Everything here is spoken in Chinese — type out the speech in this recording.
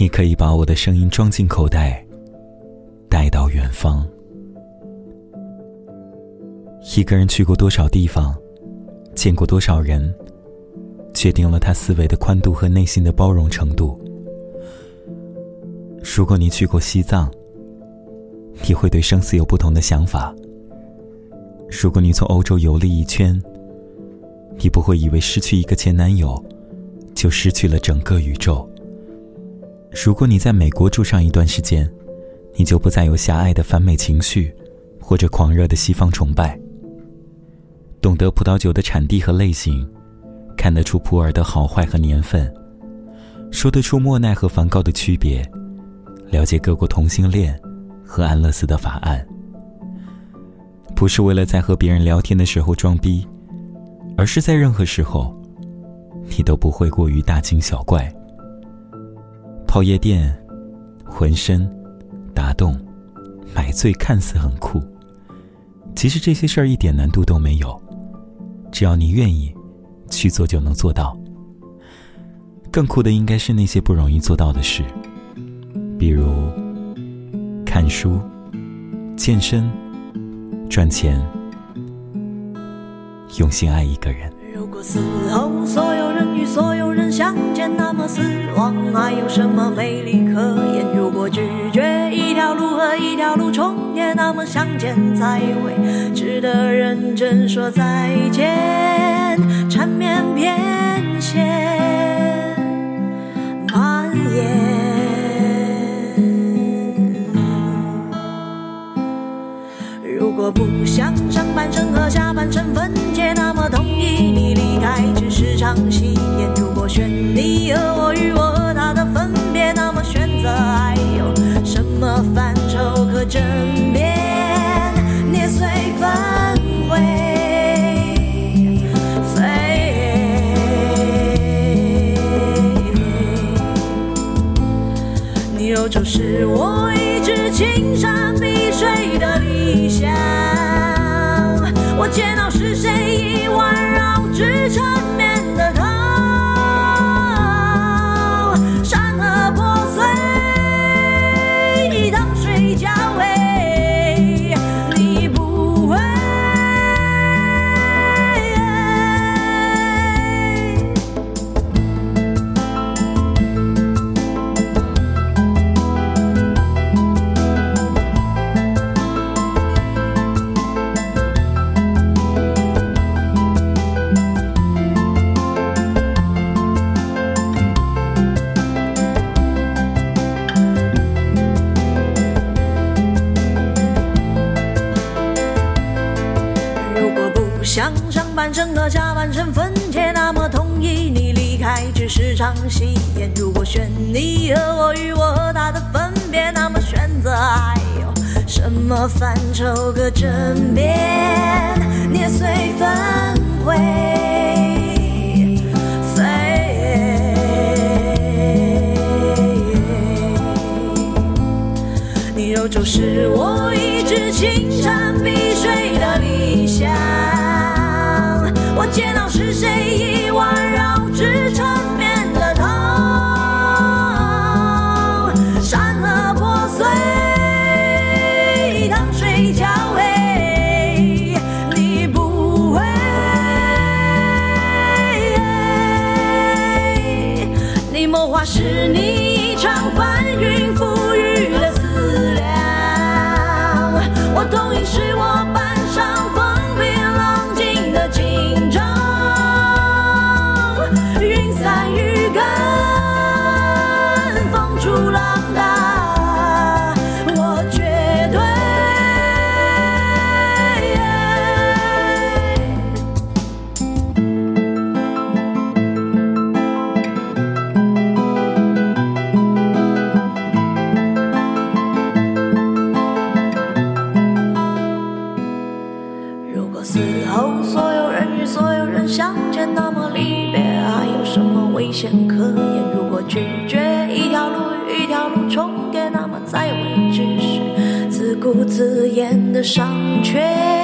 你可以把我的声音装进口袋，带到远方。一个人去过多少地方，见过多少人，决定了他思维的宽度和内心的包容程度。如果你去过西藏，你会对生死有不同的想法；如果你从欧洲游历一圈，你不会以为失去一个前男友，就失去了整个宇宙。如果你在美国住上一段时间，你就不再有狭隘的反美情绪，或者狂热的西方崇拜。懂得葡萄酒的产地和类型，看得出普洱的好坏和年份，说得出莫奈和梵高的区别，了解各国同性恋和安乐死的法案。不是为了在和别人聊天的时候装逼，而是在任何时候，你都不会过于大惊小怪。泡夜店，浑身打洞，买醉看似很酷，其实这些事儿一点难度都没有。只要你愿意去做，就能做到。更酷的应该是那些不容易做到的事，比如看书、健身、赚钱、用心爱一个人。如果死后所有人与所有人相见，那么死还有什么美丽可言？如果拒绝一条路和一条路重叠，那么相见才会值得认真说再见。缠绵变现只是场戏演。如果选你和我与我和他的分别，那么选择还有什么范畴可争辩？捏碎粉灰飞，你有就是我一直青山碧水的理想。我见到是谁已环绕是缠绵的痛，山河破碎，糖水交半身和下半生分解，那么同意你离开只是场戏演。如果选你和我与我和他的分别，那么选择还有什么范畴可争辩？捏碎粉灰。你有就是我一直青山碧水的理想。我见到是谁已环绕指缠绵的他，山河破碎，糖水交汇，你不会。你谋划是你一场所有人与所有人相见，那么离别还有什么危险可言？如果拒绝一条路与一条路重叠，那么再会只是自顾自演的商榷。